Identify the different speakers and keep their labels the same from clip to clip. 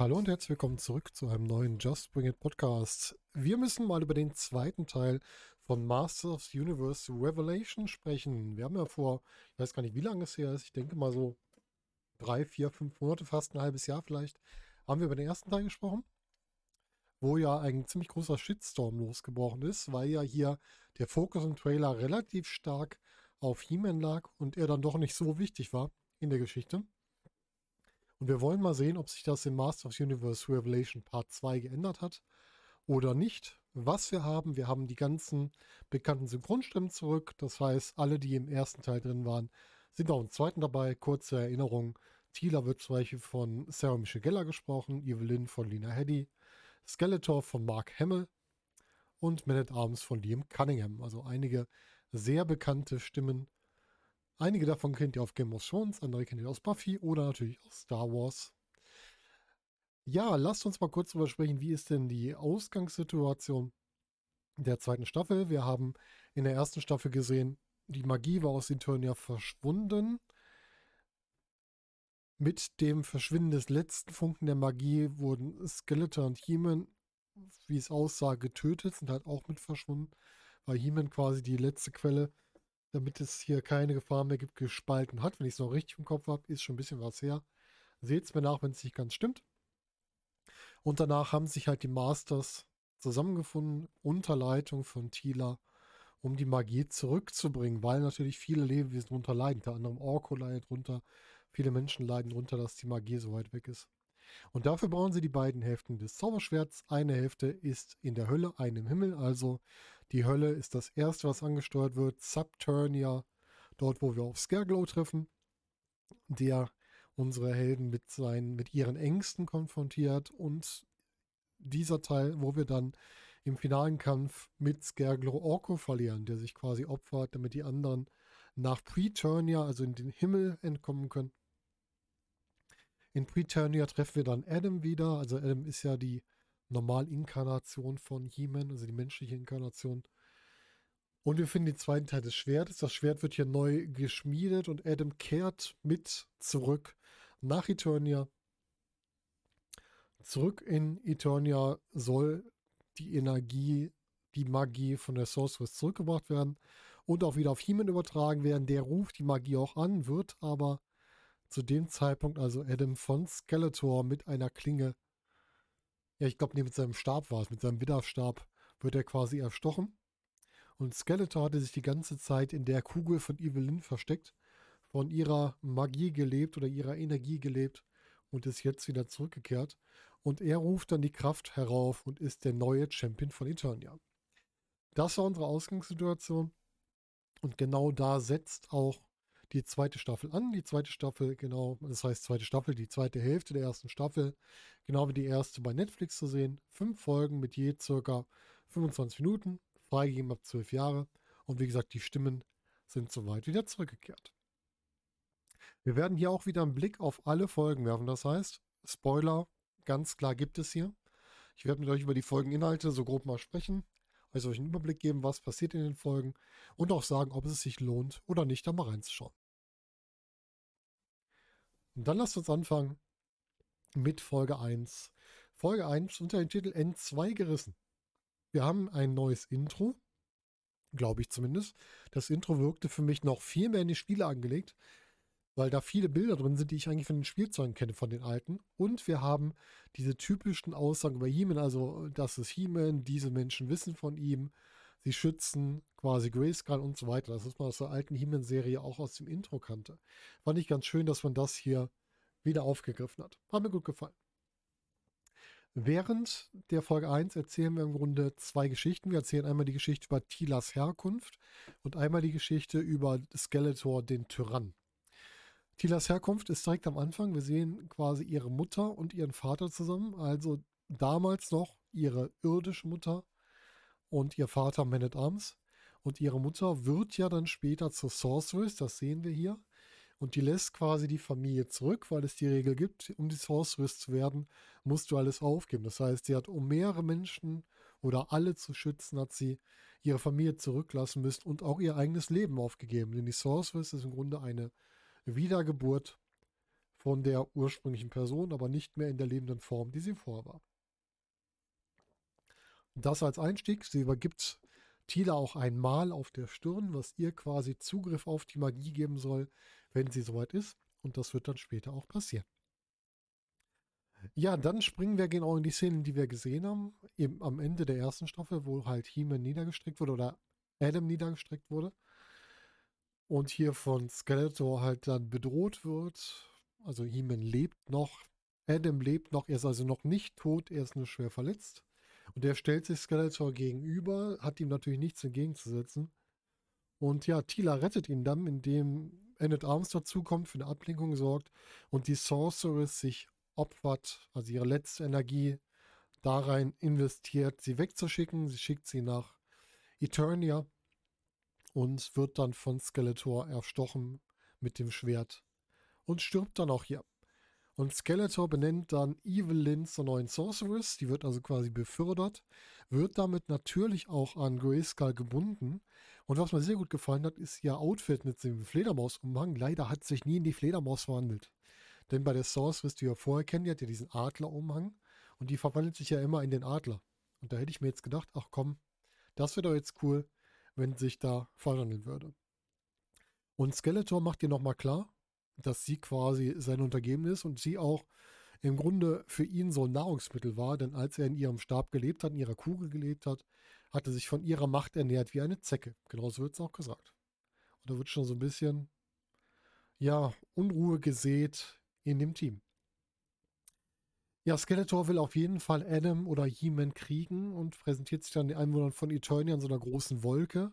Speaker 1: Hallo und herzlich willkommen zurück zu einem neuen Just Bring It Podcast. Wir müssen mal über den zweiten Teil von Masters of the Universe Revelation sprechen. Wir haben ja vor, ich weiß gar nicht, wie lange es her ist, ich denke mal so drei, vier, fünf Monate, fast ein halbes Jahr vielleicht, haben wir über den ersten Teil gesprochen, wo ja ein ziemlich großer Shitstorm losgebrochen ist, weil ja hier der Fokus im Trailer relativ stark auf He-Man lag und er dann doch nicht so wichtig war in der Geschichte. Und wir wollen mal sehen, ob sich das im Master of Universe Revelation Part 2 geändert hat oder nicht. Was wir haben, wir haben die ganzen bekannten Synchronstimmen zurück. Das heißt, alle, die im ersten Teil drin waren, sind auch im zweiten dabei. Kurze Erinnerung. Tila wird zum Beispiel von Sarah Michelle Geller gesprochen, Evelyn von Lina Heddy, Skeletor von Mark Hamill und Man at Arms von Liam Cunningham. Also einige sehr bekannte Stimmen Einige davon kennt ihr auf Game of Thrones, andere kennt ihr aus Buffy oder natürlich aus Star Wars. Ja, lasst uns mal kurz darüber sprechen, wie ist denn die Ausgangssituation der zweiten Staffel. Wir haben in der ersten Staffel gesehen, die Magie war aus Eternia verschwunden. Mit dem Verschwinden des letzten Funken der Magie wurden Skeletor und He-Man, wie es aussah, getötet, sind halt auch mit verschwunden, weil He-Man quasi die letzte Quelle damit es hier keine Gefahr mehr gibt, gespalten hat. Wenn ich es noch richtig im Kopf habe, ist schon ein bisschen was her. Seht es mir nach, wenn es nicht ganz stimmt. Und danach haben sich halt die Masters zusammengefunden unter Leitung von Tila, um die Magie zurückzubringen, weil natürlich viele Lebewesen darunter leiden. Unter anderem Orko leidet drunter, viele Menschen leiden darunter, dass die Magie so weit weg ist. Und dafür brauchen sie die beiden Hälften des Zauberschwerts. Eine Hälfte ist in der Hölle, eine im Himmel. Also die Hölle ist das erste, was angesteuert wird. Subturnia, dort, wo wir auf Scareglow treffen, der unsere Helden mit, seinen, mit ihren Ängsten konfrontiert. Und dieser Teil, wo wir dann im finalen Kampf mit Scareglow Orko verlieren, der sich quasi opfert, damit die anderen nach Preturnia, also in den Himmel, entkommen können. In Preturnia treffen wir dann Adam wieder. Also Adam ist ja die Normalinkarnation von He-Man, also die menschliche Inkarnation. Und wir finden den zweiten Teil des Schwertes. Das Schwert wird hier neu geschmiedet und Adam kehrt mit zurück nach Eternia. Zurück in Eternia soll die Energie, die Magie von der Sorceress zurückgebracht werden und auch wieder auf He-Man übertragen werden. Der ruft die Magie auch an, wird aber zu dem Zeitpunkt also Adam von Skeletor mit einer Klinge, ja, ich glaube, nee, mit seinem Stab war es, mit seinem Widderstab, wird er quasi erstochen. Und Skeletor hatte sich die ganze Zeit in der Kugel von Evelyn versteckt, von ihrer Magie gelebt oder ihrer Energie gelebt und ist jetzt wieder zurückgekehrt. Und er ruft dann die Kraft herauf und ist der neue Champion von Eternia. Das war unsere Ausgangssituation. Und genau da setzt auch die zweite Staffel an. Die zweite Staffel, genau, das heißt zweite Staffel, die zweite Hälfte der ersten Staffel, genau wie die erste bei Netflix zu sehen. Fünf Folgen mit je circa 25 Minuten, freigegeben ab zwölf Jahre. Und wie gesagt, die Stimmen sind soweit wieder zurückgekehrt. Wir werden hier auch wieder einen Blick auf alle Folgen werfen. Das heißt, Spoiler, ganz klar gibt es hier. Ich werde mit euch über die Folgeninhalte so grob mal sprechen, euch einen Überblick geben, was passiert in den Folgen und auch sagen, ob es sich lohnt oder nicht, da mal reinzuschauen. Und dann lasst uns anfangen mit Folge 1. Folge 1 unter dem Titel N2 gerissen. Wir haben ein neues Intro, glaube ich zumindest. Das Intro wirkte für mich noch viel mehr in die Spiele angelegt, weil da viele Bilder drin sind, die ich eigentlich von den Spielzeugen kenne, von den alten. Und wir haben diese typischen Aussagen über He-Man, also das ist He-Man, diese Menschen wissen von ihm, sie schützen quasi Grayskull und so weiter. Das ist man aus der alten He-Man-Serie auch aus dem Intro kannte. Fand ich ganz schön, dass man das hier wieder aufgegriffen hat. Hat mir gut gefallen. Während der Folge 1 erzählen wir im Grunde zwei Geschichten. Wir erzählen einmal die Geschichte über Tilas Herkunft und einmal die Geschichte über Skeletor, den Tyrann. Tilas Herkunft ist direkt am Anfang. Wir sehen quasi ihre Mutter und ihren Vater zusammen. Also damals noch ihre irdische Mutter und ihr Vater Man at Arms. Und ihre Mutter wird ja dann später zur Sorceress, das sehen wir hier. und die lässt quasi die Familie zurück, weil es die Regel gibt, um die Sorceress zu werden, musst du alles aufgeben. Das heißt, sie hat, um mehrere Menschen oder alle zu schützen, hat sie ihre Familie zurücklassen müssen und auch ihr eigenes Leben aufgegeben. Denn die Sorceress ist im Grunde eine Wiedergeburt von der ursprünglichen Person, aber nicht mehr in der lebenden Form, die sie vorher war. Das als Einstieg. Sie übergibt Tila auch ein Mal auf der Stirn, was ihr quasi Zugriff auf die Magie geben soll, wenn sie soweit ist. Und das wird dann später auch passieren. Ja, dann springen wir genau in die Szenen, die wir gesehen haben, eben am Ende der ersten Staffel, wo halt He-Man niedergestreckt wurde oder Adam niedergestreckt wurde. Und hier von Skeletor halt dann bedroht wird. Also He-Man lebt noch, Adam lebt noch, er ist also noch nicht tot, er ist nur schwer verletzt. Und er stellt sich Skeletor gegenüber, hat ihm natürlich nichts entgegenzusetzen. Und ja, Tila rettet ihn dann, indem Enid Arms dazukommt, für eine Ablenkung sorgt und die Sorceress sich opfert, also ihre letzte Energie da rein investiert, sie wegzuschicken. Sie schickt sie nach Eternia und wird dann von Skeletor erstochen mit dem Schwert und stirbt dann auch hier. Und Skeletor benennt dann Evelyn zur neuen Sorceress. Die wird also quasi befördert, wird damit natürlich auch an Grayskull gebunden. Und was mir sehr gut gefallen hat, ist ihr Outfit mit dem Fledermausumhang. Leider hat sich nie in die Fledermaus verwandelt. Denn bei der Sorceress, die wir vorher kennen, die hat ja diesen Adlerumhang. Und die verwandelt sich ja immer in den Adler. Und da hätte ich mir jetzt gedacht, ach komm, das wäre doch jetzt cool, wenn sich da verwandeln würde. Und Skeletor macht dir nochmal klar, dass sie quasi sein Untergeben ist und sie auch im Grunde für ihn so ein Nahrungsmittel war, denn als er in ihrem Stab gelebt hat, in ihrer Kugel gelebt hat, hat er sich von ihrer Macht ernährt wie eine Zecke. Genauso wird es auch gesagt. Und da wird schon so ein bisschen, ja, Unruhe gesät in dem Team. Ja, Skeletor will auf jeden Fall Adam oder He-Man kriegen und präsentiert sich dann den Einwohnern von Eternia in so einer großen Wolke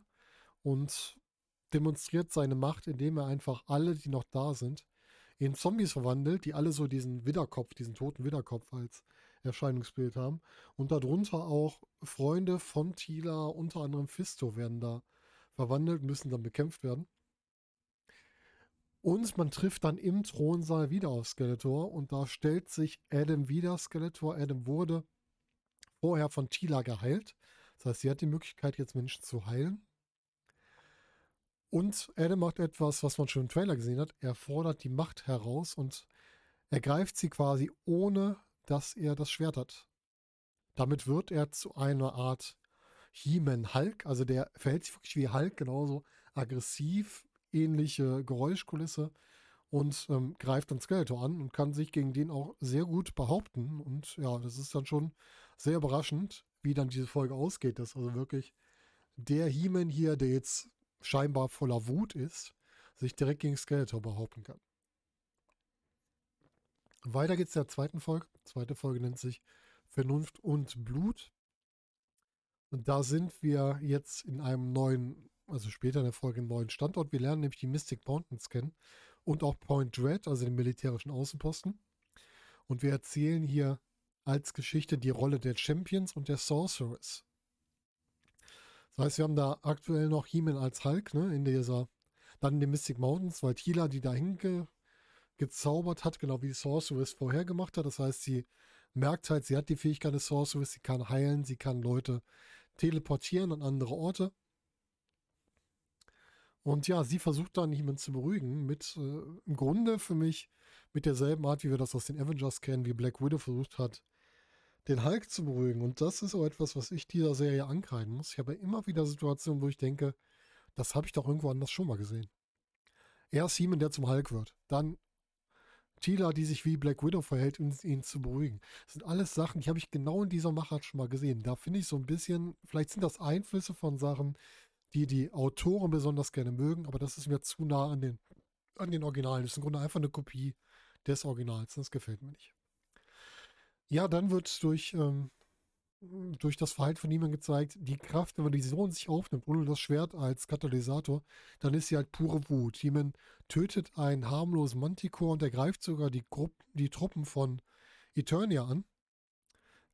Speaker 1: und demonstriert seine Macht, indem er einfach alle, die noch da sind, in Zombies verwandelt, die alle so diesen Widderkopf, diesen toten Widderkopf als Erscheinungsbild haben. Und darunter auch Freunde von Tila, unter anderem Fisto, werden da verwandelt, müssen dann bekämpft werden. Und man trifft dann im Thronsaal wieder auf Skeletor und da stellt sich Adam wieder Skeletor. Adam wurde vorher von Tila geheilt. Das heißt, sie hat die Möglichkeit, jetzt Menschen zu heilen. Und Adam macht etwas, was man schon im Trailer gesehen hat. Er fordert die Macht heraus und ergreift sie quasi, ohne dass er das Schwert hat. Damit wird er zu einer Art He-Man Hulk. Also der verhält sich wirklich wie Hulk, genauso aggressiv, ähnliche Geräuschkulisse und ähm, greift dann Skeletor an und kann sich gegen den auch sehr gut behaupten. Und ja, das ist dann schon sehr überraschend, wie dann diese Folge ausgeht. Dass also wirklich der He-Man hier, der jetzt scheinbar voller Wut ist, sich direkt gegen Skeletor behaupten kann. Weiter geht's der zweiten Folge. Die zweite Folge nennt sich Vernunft und Blut. Und da sind wir jetzt in einem neuen, also später in der Folge, einen neuen Standort. Wir lernen nämlich die Mystic Mountains kennen und auch Point Dread, also den militärischen Außenposten. Und wir erzählen hier als Geschichte die Rolle der Champions und der Sorceress. Das heißt, wir haben da aktuell noch He-Man als Hulk, ne, in dieser, dann in den Mystic Mountains, weil Tila die da hinge, gezaubert hat, genau wie Sorceress vorher gemacht hat. Das heißt, sie merkt halt, sie hat die Fähigkeit des Sorceress, sie kann heilen, sie kann Leute teleportieren an andere Orte. Und ja, sie versucht dann jemanden zu beruhigen mit, äh, im Grunde für mich mit derselben Art, wie wir das aus den Avengers kennen, wie Black Widow versucht hat, den Hulk zu beruhigen. Und das ist auch etwas, was ich dieser Serie ankreiden muss. Ich habe immer wieder Situationen, wo ich denke, das habe ich doch irgendwo anders schon mal gesehen. Erst jemand, der zum Hulk wird. Dann Tila, die sich wie Black Widow verhält, um ihn zu beruhigen. Das sind alles Sachen, die habe ich genau in dieser Machart schon mal gesehen. Da finde ich so ein bisschen, vielleicht sind das Einflüsse von Sachen, die die Autoren besonders gerne mögen, aber das ist mir zu nah an den, an den Originalen. Das ist im Grunde einfach eine Kopie des Originals. Das gefällt mir nicht. Ja, dann wird durch, ähm, durch das Verhalten von niemandem gezeigt, die Kraft, wenn man die Vision sich aufnimmt, ohne das Schwert als Katalysator, dann ist sie halt pure Wut. Jemand tötet einen harmlosen Manticore und ergreift sogar die, Grupp die Truppen von Eternia an,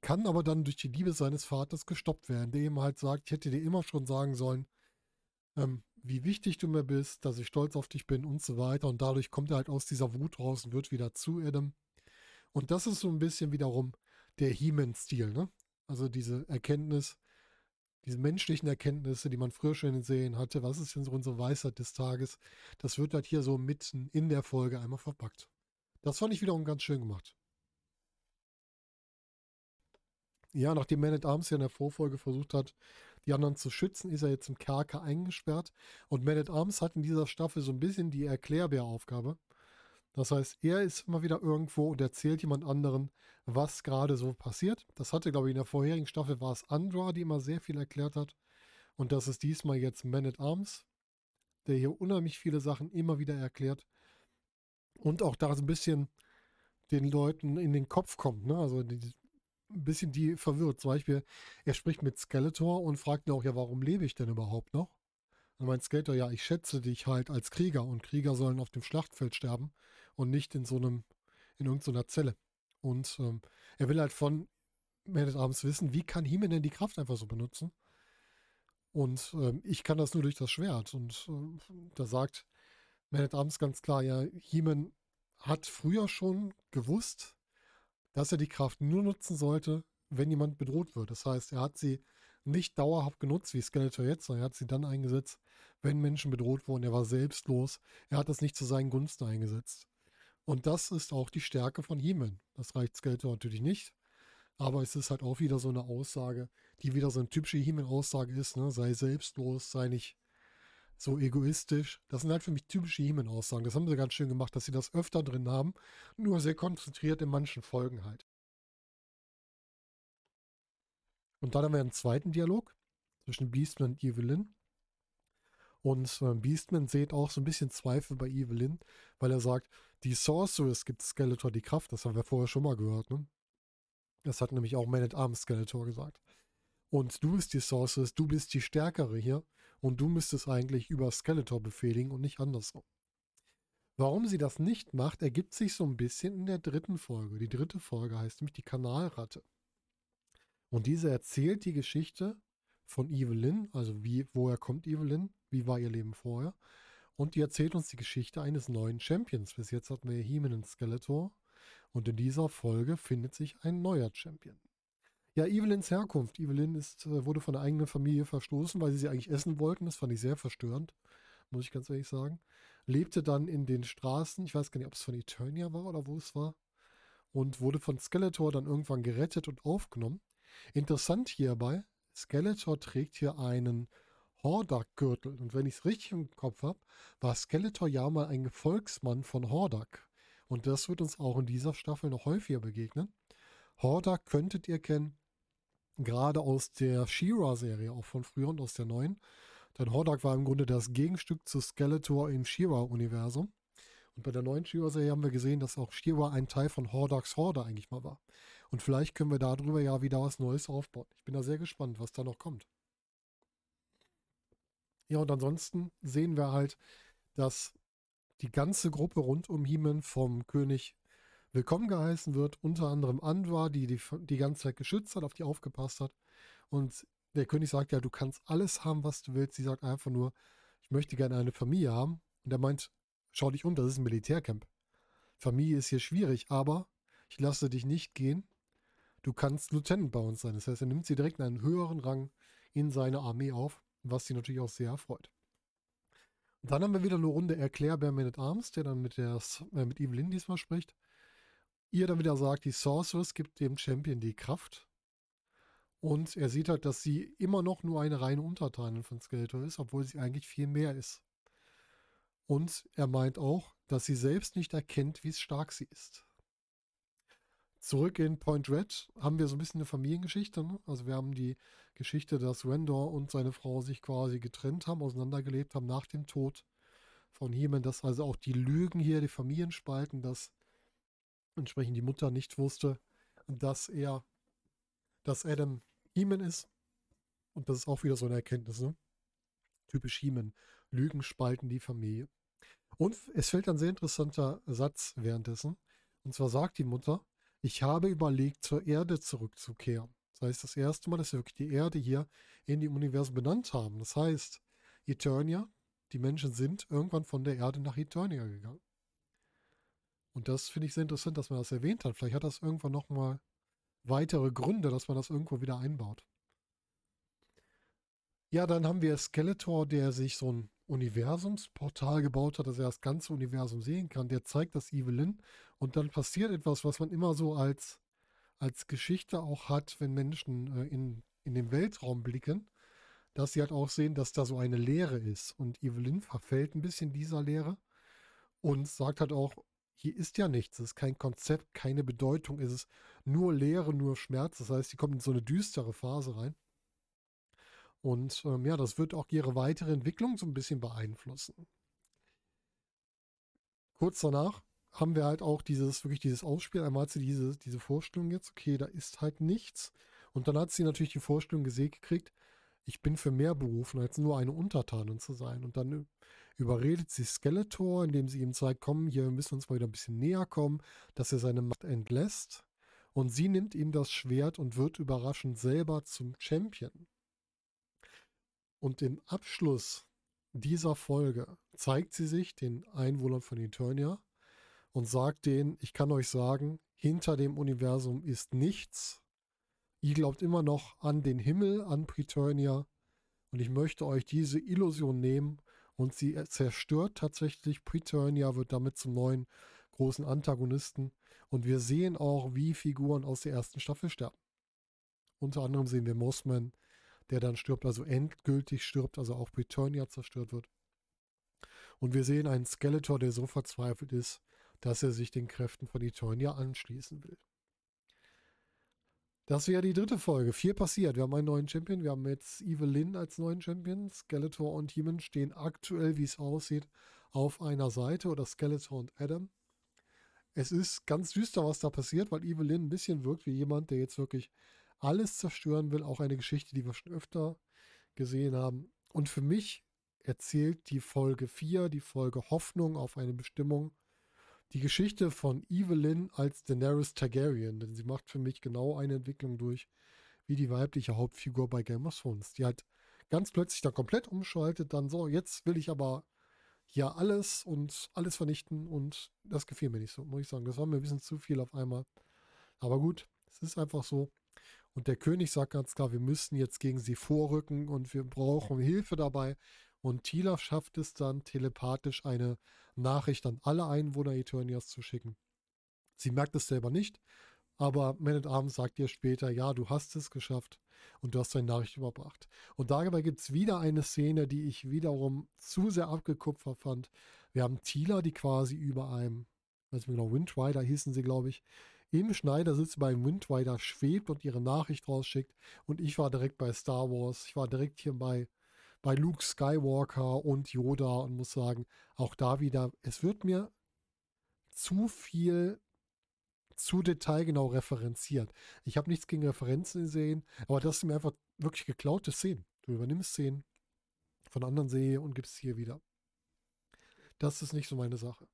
Speaker 1: kann aber dann durch die Liebe seines Vaters gestoppt werden, der ihm halt sagt, ich hätte dir immer schon sagen sollen, ähm, wie wichtig du mir bist, dass ich stolz auf dich bin und so weiter. Und dadurch kommt er halt aus dieser Wut raus und wird wieder zu Adam. Und das ist so ein bisschen wiederum der He-Man-Stil, ne? Also diese Erkenntnis, diese menschlichen Erkenntnisse, die man früher schon in den Serien hatte, was ist denn so unsere Weisheit des Tages, das wird halt hier so mitten in der Folge einmal verpackt. Das fand ich wiederum ganz schön gemacht. Ja, nachdem Man at Arms ja in der Vorfolge versucht hat, die anderen zu schützen, ist er jetzt im Kerker eingesperrt. Und Man at Arms hat in dieser Staffel so ein bisschen die Erklärbär-Aufgabe. Das heißt, er ist immer wieder irgendwo und erzählt jemand anderen, was gerade so passiert. Das hatte, glaube ich, in der vorherigen Staffel war es Andra, die immer sehr viel erklärt hat. Und das ist diesmal jetzt Man at Arms, der hier unheimlich viele Sachen immer wieder erklärt. Und auch da so ein bisschen den Leuten in den Kopf kommt. Ne? Also die, ein bisschen die verwirrt. Zum Beispiel, er spricht mit Skeletor und fragt ihn auch, ja, warum lebe ich denn überhaupt noch? Und meint Skeletor, ja, ich schätze dich halt als Krieger und Krieger sollen auf dem Schlachtfeld sterben und nicht in so einem, in irgendeiner Zelle. Und ähm, er will halt von Man at Arms wissen, wie kann He-Man denn die Kraft einfach so benutzen? Und ähm, ich kann das nur durch das Schwert. Und äh, da sagt Man at Arms ganz klar, ja, He-Man hat früher schon gewusst, dass er die Kraft nur nutzen sollte, wenn jemand bedroht wird. Das heißt, er hat sie nicht dauerhaft genutzt, wie Skeletor jetzt, sondern er hat sie dann eingesetzt, wenn Menschen bedroht wurden. Er war selbstlos. Er hat das nicht zu seinen Gunsten eingesetzt. Und das ist auch die Stärke von He-Man. Das reicht Skeletor natürlich nicht. Aber es ist halt auch wieder so eine Aussage, die wieder so eine typische He-Man-Aussage ist. Ne? Sei selbstlos, sei nicht so egoistisch. Das sind halt für mich typische He-Man-Aussagen. Das haben sie ganz schön gemacht, dass sie das öfter drin haben, nur sehr konzentriert in manchen Folgen halt. Und dann haben wir einen zweiten Dialog zwischen Beastman und Evelyn. Und äh, Beastman sieht auch so ein bisschen Zweifel bei Evelyn, weil er sagt, die Sorceress gibt Skeletor die Kraft. Das haben wir vorher schon mal gehört. Ne? Das hat nämlich auch Man at Arms Skeletor gesagt. Und du bist die Sorceress, du bist die Stärkere hier. Und du müsstest eigentlich über Skeletor befehligen und nicht andersrum. Warum sie das nicht macht, ergibt sich so ein bisschen in der dritten Folge. Die dritte Folge heißt nämlich die Kanalratte. Und diese erzählt die Geschichte von Evelyn, also wie, woher kommt Evelyn, wie war ihr Leben vorher. Und die erzählt uns die Geschichte eines neuen Champions. Bis jetzt hatten wir He-Man und Skeletor. Und in dieser Folge findet sich ein neuer Champion. Ja, Evelyns Herkunft. Evelyn ist, äh, wurde von der eigenen Familie verstoßen, weil sie sie eigentlich essen wollten. Das fand ich sehr verstörend, muss ich ganz ehrlich sagen. Lebte dann in den Straßen, ich weiß gar nicht, ob es von Eternia war oder wo es war, und wurde von Skeletor dann irgendwann gerettet und aufgenommen. Interessant hierbei, Skeletor trägt hier einen Hordak-Gürtel. Und wenn ich es richtig im Kopf habe, war Skeletor ja mal ein Gefolgsmann von Hordak. Und das wird uns auch in dieser Staffel noch häufiger begegnen. Hordak könntet ihr kennen gerade aus der She-Ra-Serie, auch von früher und aus der neuen. Denn Hordak war im Grunde das Gegenstück zu Skeletor im She-Ra-Universum. Und bei der neuen She-Ra-Serie haben wir gesehen, dass auch She-Ra ein Teil von Hordaks Horde eigentlich mal war. Und vielleicht können wir darüber ja wieder was Neues aufbauen. Ich bin da sehr gespannt, was da noch kommt. Ja, und ansonsten sehen wir halt, dass die ganze Gruppe rund um Heeman vom König willkommen geheißen wird. Unter anderem Andra, die, die die ganze Zeit geschützt hat, auf die aufgepasst hat. Und der König sagt ja, du kannst alles haben, was du willst. Sie sagt einfach nur, ich möchte gerne eine Familie haben. Und er meint, schau dich um, das ist ein Militärcamp. Familie ist hier schwierig, aber ich lasse dich nicht gehen. Du kannst Lieutenant bei uns sein. Das heißt, er nimmt sie direkt in einen höheren Rang in seine Armee auf, was sie natürlich auch sehr erfreut. Und dann haben wir wieder eine Runde Erklärbär Man at Arms, der dann mit, der, äh, mit Evelyn diesmal spricht ihr dann wieder sagt, die Sorceress gibt dem Champion die Kraft. Und er sieht halt, dass sie immer noch nur eine reine Untertanin von Skeletor ist, obwohl sie eigentlich viel mehr ist. Und er meint auch, dass sie selbst nicht erkennt, wie stark sie ist. Zurück in Point Red haben wir so ein bisschen eine Familiengeschichte. Ne? Also wir haben die Geschichte, dass Rendor und seine Frau sich quasi getrennt haben, auseinandergelebt haben nach dem Tod von He-Man, dass also auch die Lügen hier, die Familien spalten, dass entsprechend die Mutter nicht wusste, dass er, dass Adam Heeman ist. Und das ist auch wieder so eine Erkenntnis, ne? Typisch Heeman. Lügen spalten die Familie. Und es fällt ein sehr interessanter Satz währenddessen. Und zwar sagt die Mutter, ich habe überlegt, zur Erde zurückzukehren. Das heißt, das erste Mal, dass wir wirklich die Erde hier in die Universum benannt haben. Das heißt, Eternia, die Menschen sind irgendwann von der Erde nach Eternia gegangen. Und das finde ich sehr interessant, dass man das erwähnt hat. Vielleicht hat das irgendwann nochmal weitere Gründe, dass man das irgendwo wieder einbaut. Ja, dann haben wir Skeletor, der sich so ein Universumsportal gebaut hat, dass er das ganze Universum sehen kann. Der zeigt das Evelyn und dann passiert etwas, was man immer so als, als Geschichte auch hat, wenn Menschen äh, in, in den Weltraum blicken, dass sie halt auch sehen, dass da so eine Leere ist. Und Evelyn verfällt ein bisschen dieser Leere und sagt halt auch, hier ist ja nichts, es ist kein Konzept, keine Bedeutung, es ist nur Leere, nur Schmerz. Das heißt, sie kommt in so eine düstere Phase rein. Und ähm, ja, das wird auch ihre weitere Entwicklung so ein bisschen beeinflussen. Kurz danach haben wir halt auch dieses, wirklich dieses Ausspiel. Einmal hat sie diese, diese Vorstellung jetzt, okay, da ist halt nichts. Und dann hat sie natürlich die Vorstellung gesehen gekriegt, ich bin für mehr berufen, als nur eine Untertanin zu sein. Und dann überredet sie Skeletor, indem sie ihm zeigt, komm, hier müssen wir uns mal wieder ein bisschen näher kommen, dass er seine Macht entlässt. Und sie nimmt ihm das Schwert und wird überraschend selber zum Champion. Und im Abschluss dieser Folge zeigt sie sich den Einwohnern von Eternia und sagt denen, ich kann euch sagen, hinter dem Universum ist nichts. Ihr glaubt immer noch an den Himmel, an Preternia. Und ich möchte euch diese Illusion nehmen und sie zerstört tatsächlich. Preternia wird damit zum neuen großen Antagonisten. Und wir sehen auch, wie Figuren aus der ersten Staffel sterben. Unter anderem sehen wir Mossman, der dann stirbt, also endgültig stirbt, also auch Preternia zerstört wird. Und wir sehen einen Skeletor, der so verzweifelt ist, dass er sich den Kräften von Eternia anschließen will. Das wäre die dritte Folge. Vier passiert. Wir haben einen neuen Champion. Wir haben jetzt Evelyn als neuen Champion. Skeletor und Heeman stehen aktuell, wie es aussieht, auf einer Seite oder Skeletor und Adam. Es ist ganz düster, was da passiert, weil Evelyn ein bisschen wirkt wie jemand, der jetzt wirklich alles zerstören will. Auch eine Geschichte, die wir schon öfter gesehen haben. Und für mich erzählt die Folge 4, die Folge Hoffnung auf eine Bestimmung, die Geschichte von Evelyn als Daenerys Targaryen, denn sie macht für mich genau eine Entwicklung durch, wie die weibliche Hauptfigur bei Game of Thrones, die halt ganz plötzlich da komplett umschaltet, dann so, jetzt will ich aber ja alles und alles vernichten und das gefiel mir nicht so, muss ich sagen. Das war mir ein bisschen zu viel auf einmal. Aber gut, es ist einfach so. Und der König sagt ganz klar, wir müssen jetzt gegen sie vorrücken und wir brauchen Hilfe dabei. Und Tila schafft es dann telepathisch eine Nachricht an alle Einwohner Eternias zu schicken. Sie merkt es selber nicht, aber Man at Arms sagt ihr später, ja, du hast es geschafft und du hast deine Nachricht überbracht. Und dabei gibt es wieder eine Szene, die ich wiederum zu sehr abgekupfert fand. Wir haben Tila, die quasi über einem, weiß nicht genau, Windrider hießen sie, glaube ich, im Schneidersitz beim Windrider schwebt und ihre Nachricht rausschickt. Und ich war direkt bei Star Wars. Ich war direkt hier bei bei Luke Skywalker und Yoda und muss sagen, auch da wieder, es wird mir zu viel zu detailgenau referenziert. Ich habe nichts gegen Referenzen gesehen, aber das sind mir einfach wirklich geklaute Szenen. Du übernimmst Szenen von anderen Serie und gibst hier wieder. Das ist nicht so meine Sache.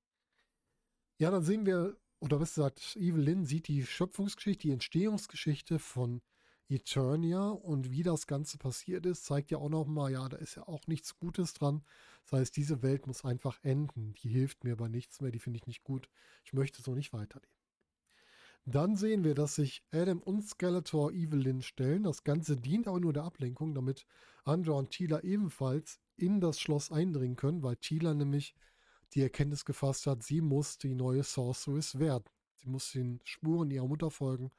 Speaker 1: Ja, dann sehen wir, oder besser gesagt, Evelyn sieht die Schöpfungsgeschichte, die Entstehungsgeschichte von Eternia und wie das Ganze passiert ist, zeigt ja auch nochmal, ja, da ist ja auch nichts Gutes dran. Das heißt, diese Welt muss einfach enden. Die hilft mir bei nichts mehr, die finde ich nicht gut. Ich möchte so nicht weiterleben. Dann sehen wir, dass sich Adam und Skeletor Evelyn stellen. Das Ganze dient aber nur der Ablenkung, damit Andra und Tila ebenfalls in das Schloss eindringen können, weil Tila nämlich die Erkenntnis gefasst hat, sie muss die neue Sorceress werden. Sie muss den Spuren ihrer Mutter folgen.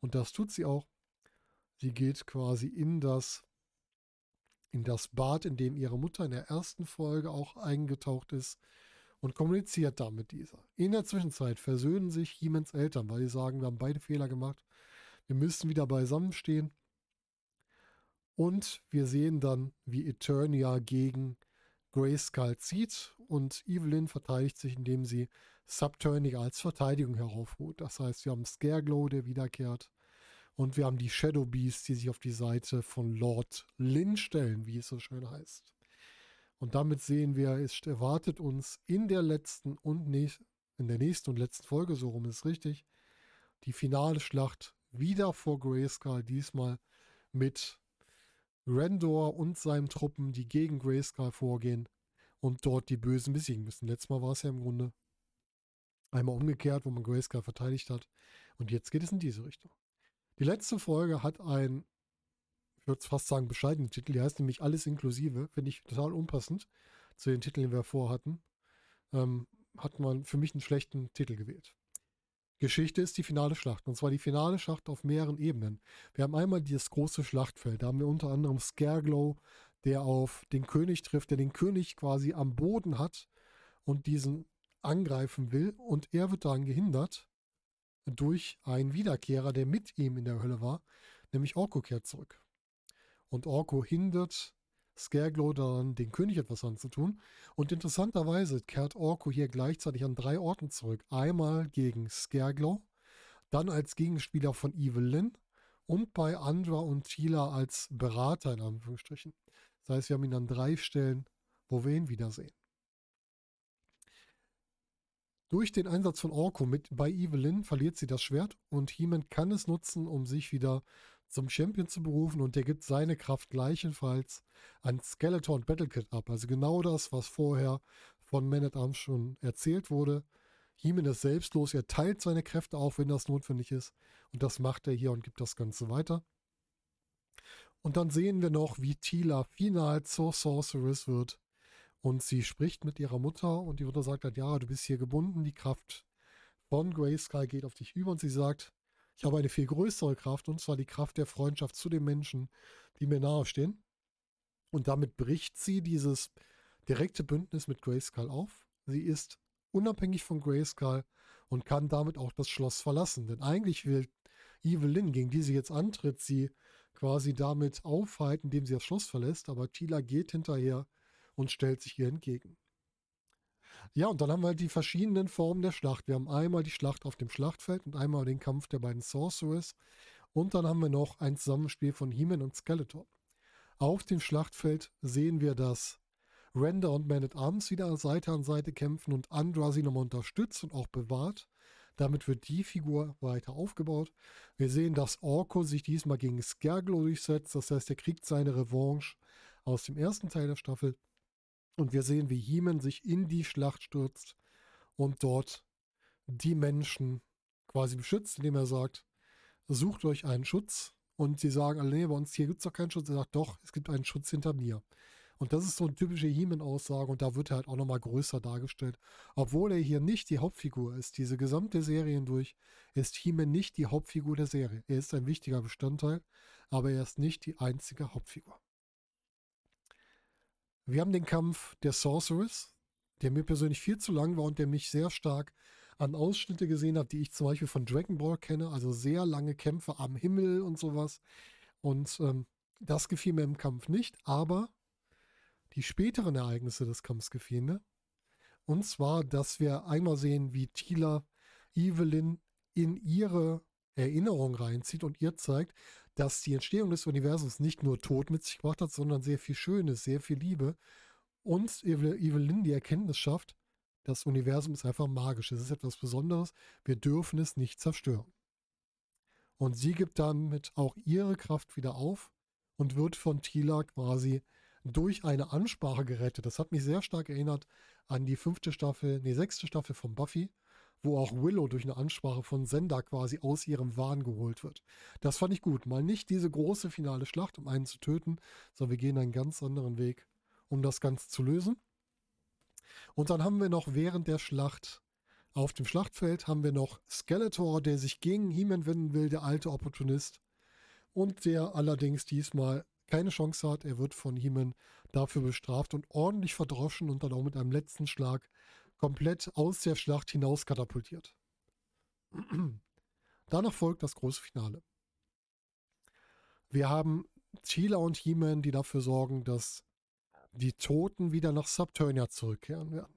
Speaker 1: Und das tut sie auch. Sie geht quasi in das, in das Bad, in dem ihre Mutter in der ersten Folge auch eingetaucht ist und kommuniziert da mit dieser. In der Zwischenzeit versöhnen sich Hiemens Eltern, weil sie sagen, wir haben beide Fehler gemacht. Wir müssen wieder beisammenstehen. Und wir sehen dann, wie Eternia gegen Grayskull zieht und Evelyn verteidigt sich, indem sie Subturniga als Verteidigung heraufruht. Das heißt, wir haben Scareglow, der wiederkehrt. Und wir haben die Shadow Beasts, die sich auf die Seite von Lord Lin stellen, wie es so schön heißt. Und damit sehen wir, es erwartet uns in der letzten und in der nächsten und letzten Folge, so rum ist richtig, die finale Schlacht wieder vor Grayskull, diesmal mit Randor und seinen Truppen, die gegen Grayskull vorgehen. Und dort die Bösen besiegen müssen. Letztes Mal war es ja im Grunde einmal umgekehrt, wo man Grayskull verteidigt hat. Und jetzt geht es in diese Richtung. Die letzte Folge hat ein, ich würde fast sagen, bescheidenen Titel. Die heißt nämlich Alles inklusive. Finde ich total unpassend zu den Titeln, die wir vorhatten. Ähm, hat man für mich einen schlechten Titel gewählt. Geschichte ist die finale Schlacht. Und zwar die finale Schlacht auf mehreren Ebenen. Wir haben einmal dieses große Schlachtfeld. Da haben wir unter anderem Scareglow, der auf den König trifft, der den König quasi am Boden hat und diesen angreifen will. Und er wird daran gehindert durch einen Wiederkehrer, der mit ihm in der Hölle war, nämlich Orko kehrt zurück. Und Orko hindert Scareglow daran, den König etwas anzutun. Und interessanterweise kehrt Orko hier gleichzeitig an drei Orten zurück. Einmal gegen Scareglow, dann als Gegenspieler von Evelyn und bei Andra und Tila als Berater in Anführungsstrichen. Das heißt, wir haben ihn an drei Stellen, wo wir ihn wiedersehen. Durch den Einsatz von Orko mit bei Evelyn verliert sie das Schwert und He-Man kann es nutzen, um sich wieder zum Champion zu berufen und der gibt seine Kraft gleichenfalls an Skeletor und Battlekit ab. Also genau das, was vorher von Man at Arms schon erzählt wurde. He-Man ist selbstlos, er teilt seine Kräfte auf, wenn das notwendig ist und das macht er hier und gibt das Ganze weiter. Und dann sehen wir noch, wie Tila final zur Sorceress wird. Und sie spricht mit ihrer Mutter und die Mutter sagt halt, ja, du bist hier gebunden, die Kraft von Grayskull geht auf dich über und sie sagt, ich habe eine viel größere Kraft und zwar die Kraft der Freundschaft zu den Menschen, die mir nahestehen. Und damit bricht sie dieses direkte Bündnis mit Grayskull auf. Sie ist unabhängig von Grayskull und kann damit auch das Schloss verlassen. Denn eigentlich will Evelyn, gegen die sie jetzt antritt, sie quasi damit aufhalten, indem sie das Schloss verlässt, aber Tila geht hinterher und stellt sich ihr entgegen. Ja, und dann haben wir die verschiedenen Formen der Schlacht. Wir haben einmal die Schlacht auf dem Schlachtfeld und einmal den Kampf der beiden Sorcerers. Und dann haben wir noch ein Zusammenspiel von He-Man und Skeletor. Auf dem Schlachtfeld sehen wir, dass Render und Man at Arms wieder Seite an Seite kämpfen und Andra sie nochmal unterstützt und auch bewahrt. Damit wird die Figur weiter aufgebaut. Wir sehen, dass Orko sich diesmal gegen Skerglo durchsetzt. Das heißt, er kriegt seine Revanche aus dem ersten Teil der Staffel. Und wir sehen, wie Heeman sich in die Schlacht stürzt und dort die Menschen quasi beschützt, indem er sagt, sucht euch einen Schutz. Und sie sagen nee, bei uns hier gibt es doch keinen Schutz. Er sagt, doch, es gibt einen Schutz hinter mir. Und das ist so eine typische He-Man-Aussage und da wird er halt auch nochmal größer dargestellt. Obwohl er hier nicht die Hauptfigur ist, diese gesamte Serie hindurch, ist He-Man nicht die Hauptfigur der Serie. Er ist ein wichtiger Bestandteil, aber er ist nicht die einzige Hauptfigur. Wir haben den Kampf der Sorceress, der mir persönlich viel zu lang war und der mich sehr stark an Ausschnitte gesehen hat, die ich zum Beispiel von Dragon Ball kenne, also sehr lange Kämpfe am Himmel und sowas. Und ähm, das gefiel mir im Kampf nicht, aber die späteren Ereignisse des Kampfs gefielen mir. Und zwar, dass wir einmal sehen, wie Tila Evelyn in ihre Erinnerung reinzieht und ihr zeigt, dass die Entstehung des Universums nicht nur Tod mit sich gebracht hat, sondern sehr viel Schönes, sehr viel Liebe. Und Evelyn die Erkenntnis schafft, das Universum ist einfach magisch. Es ist etwas Besonderes. Wir dürfen es nicht zerstören. Und sie gibt damit auch ihre Kraft wieder auf und wird von Tila quasi durch eine Ansprache gerettet. Das hat mich sehr stark erinnert an die fünfte Staffel, nee, sechste Staffel von Buffy, wo auch Willow durch eine Ansprache von Sender quasi aus ihrem Wahn geholt wird. Das fand ich gut. Mal nicht diese große finale Schlacht, um einen zu töten, sondern wir gehen einen ganz anderen Weg, um das Ganze zu lösen. Und dann haben wir noch während der Schlacht auf dem Schlachtfeld haben wir noch Skeletor, der sich gegen He-Man wenden will, der alte Opportunist. Und der allerdings diesmal keine Chance hat. Er wird von Heeman dafür bestraft und ordentlich verdroschen und dann auch mit einem letzten Schlag komplett aus der Schlacht hinaus katapultiert. Danach folgt das große Finale. Wir haben Chila und He-Man, die dafür sorgen, dass die Toten wieder nach Subturnia zurückkehren werden.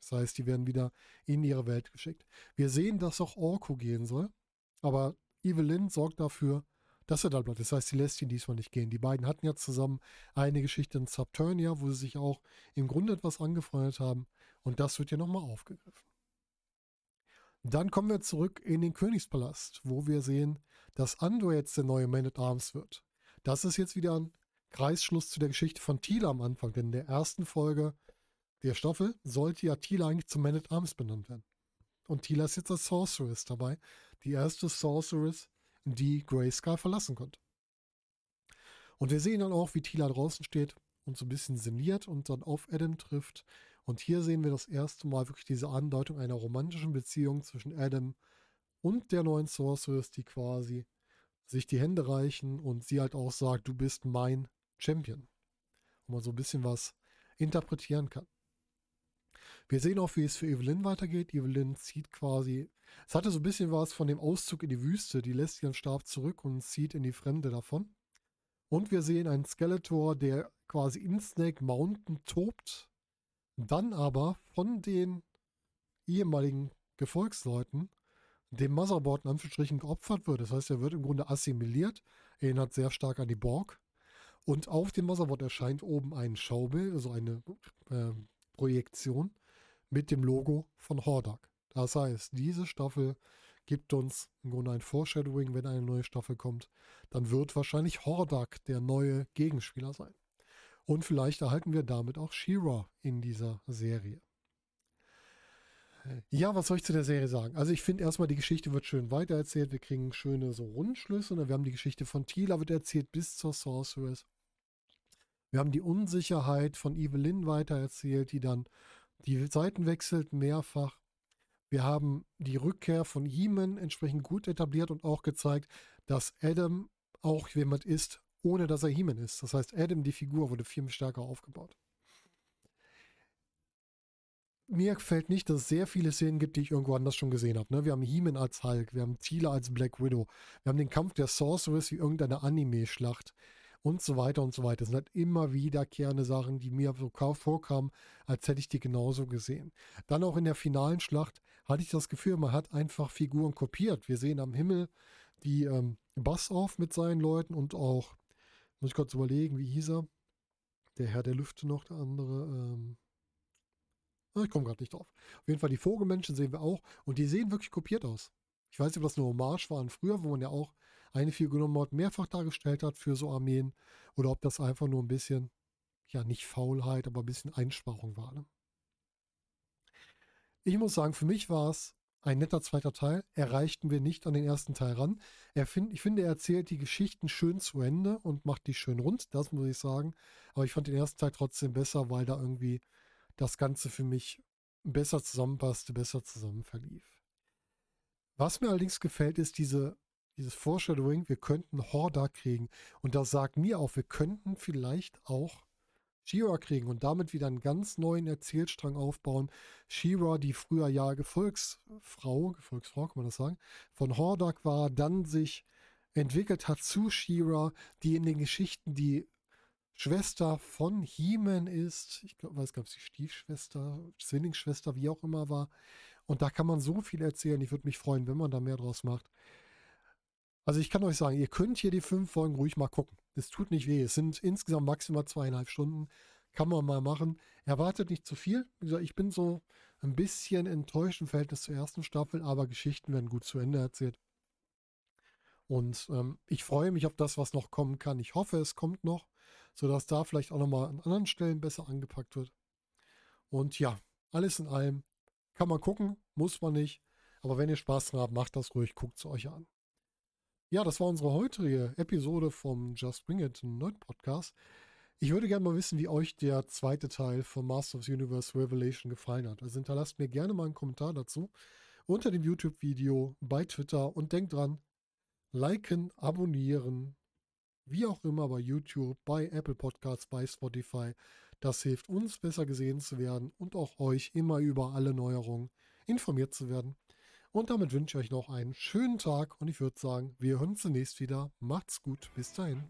Speaker 1: Das heißt, die werden wieder in ihre Welt geschickt. Wir sehen, dass auch Orko gehen soll, aber Evelyn sorgt dafür, dass er da bleibt. Das heißt, sie lässt ihn diesmal nicht gehen. Die beiden hatten ja zusammen eine Geschichte in Subturnia, wo sie sich auch im Grunde etwas angefreundet haben. Und das wird hier nochmal aufgegriffen. Dann kommen wir zurück in den Königspalast, wo wir sehen, dass Andor jetzt der neue Man at Arms wird. Das ist jetzt wieder ein Kreisschluss zu der Geschichte von Tila am Anfang, denn in der ersten Folge der Staffel sollte ja Tila eigentlich zum Man at Arms benannt werden. Und Tila ist jetzt als Sorceress dabei. Die erste Sorceress, die Grayskull verlassen konnte. Und wir sehen dann auch, wie Tila draußen steht und so ein bisschen sinniert und dann auf Adam trifft. Und hier sehen wir das erste Mal wirklich diese Andeutung einer romantischen Beziehung zwischen Adam und der neuen Sorceress, die quasi sich die Hände reichen und sie halt auch sagt, du bist mein Champion. Wo man so ein bisschen was interpretieren kann. Wir sehen auch, wie es für Evelyn weitergeht. Evelyn zieht quasi, es hatte so ein bisschen was von dem Auszug in die Wüste. Die lässt ihren Stab zurück und zieht in die Fremde davon. Und wir sehen einen Skeletor, der quasi in Snake Mountain tobt, dann aber von den ehemaligen Gefolgsleuten dem Motherboard in Anführungsstrichen geopfert wird. Das heißt, er wird im Grunde assimiliert, erinnert sehr stark an die Borg. Und auf dem Motherboard erscheint oben ein Schaubild, also eine äh, Projektion mit dem Logo von Hordak. Das heißt, diese Staffel gibt uns im Grunde ein Foreshadowing, wenn eine neue Staffel kommt. Dann wird wahrscheinlich Hordak der neue Gegenspieler sein. Und vielleicht erhalten wir damit auch She-Ra in dieser Serie. Ja, was soll ich zu der Serie sagen? Also ich finde erstmal, die Geschichte wird schön weitererzählt. Wir kriegen schöne so Rundschlüsse. Und wir haben die Geschichte von Tila wird erzählt bis zur Sorceress. Wir haben die Unsicherheit von Evelyn weitererzählt, die dann die Seiten wechselt mehrfach. Wir haben die Rückkehr von Heeman entsprechend gut etabliert und auch gezeigt, dass Adam auch jemand ist, ohne dass er Heeman ist. Das heißt, Adam, die Figur, wurde viel stärker aufgebaut. Mir gefällt nicht, dass es sehr viele Szenen gibt, die ich irgendwo anders schon gesehen habe. Ne? Wir haben Heeman als Hulk, wir haben Thiele als Black Widow, wir haben den Kampf der Sorceress wie irgendeine Anime-Schlacht und so weiter und so weiter. Das sind halt immer wiederkehrende Sachen, die mir so vorkamen, als hätte ich die genauso gesehen. Dann auch in der finalen Schlacht hatte ich das Gefühl, man hat einfach Figuren kopiert. Wir sehen am Himmel die ähm, Bass auf mit seinen Leuten und auch, muss ich kurz überlegen, wie hieß er? Der Herr der Lüfte noch, der andere. Ähm, ah, ich komme gerade nicht drauf. Auf jeden Fall die Vogelmenschen sehen wir auch und die sehen wirklich kopiert aus. Ich weiß nicht, ob das eine Hommage war an früher, wo man ja auch eine Figur genommen hat, mehrfach dargestellt hat für so Armeen oder ob das einfach nur ein bisschen, ja, nicht Faulheit, aber ein bisschen Einsparung war. Ne? Ich muss sagen, für mich war es ein netter zweiter Teil. Erreichten wir nicht an den ersten Teil ran. Find, ich finde, er erzählt die Geschichten schön zu Ende und macht die schön rund, das muss ich sagen. Aber ich fand den ersten Teil trotzdem besser, weil da irgendwie das Ganze für mich besser zusammenpasste, besser zusammen verlief. Was mir allerdings gefällt, ist diese dieses Foreshadowing, wir könnten Horda kriegen. Und das sagt mir auch, wir könnten vielleicht auch Shira kriegen und damit wieder einen ganz neuen Erzählstrang aufbauen. Shira, die früher ja Gefolgsfrau, Gefolgsfrau kann man das sagen, von Hordak war, dann sich entwickelt hat zu Shira, die in den Geschichten die Schwester von He-Man ist. Ich glaub, weiß gar nicht, ob sie Stiefschwester, Zwillingsschwester, wie auch immer war. Und da kann man so viel erzählen. Ich würde mich freuen, wenn man da mehr draus macht. Also ich kann euch sagen, ihr könnt hier die fünf Folgen ruhig mal gucken. Es tut nicht weh. Es sind insgesamt maximal zweieinhalb Stunden. Kann man mal machen. Erwartet nicht zu viel. Wie gesagt, ich bin so ein bisschen enttäuscht im Verhältnis zur ersten Staffel, aber Geschichten werden gut zu Ende erzählt. Und ähm, ich freue mich auf das, was noch kommen kann. Ich hoffe, es kommt noch, sodass da vielleicht auch nochmal an anderen Stellen besser angepackt wird. Und ja, alles in allem kann man gucken, muss man nicht. Aber wenn ihr Spaß dran habt, macht das ruhig, guckt es euch an. Ja, das war unsere heutige Episode vom Just Bring It Nerd Podcast. Ich würde gerne mal wissen, wie euch der zweite Teil von Master of the Universe Revelation gefallen hat. Also hinterlasst mir gerne mal einen Kommentar dazu unter dem YouTube-Video, bei Twitter und denkt dran, liken, abonnieren, wie auch immer bei YouTube, bei Apple Podcasts, bei Spotify. Das hilft uns besser gesehen zu werden und auch euch immer über alle Neuerungen informiert zu werden. Und damit wünsche ich euch noch einen schönen Tag und ich würde sagen, wir hören uns zunächst wieder. Macht's gut, bis dahin.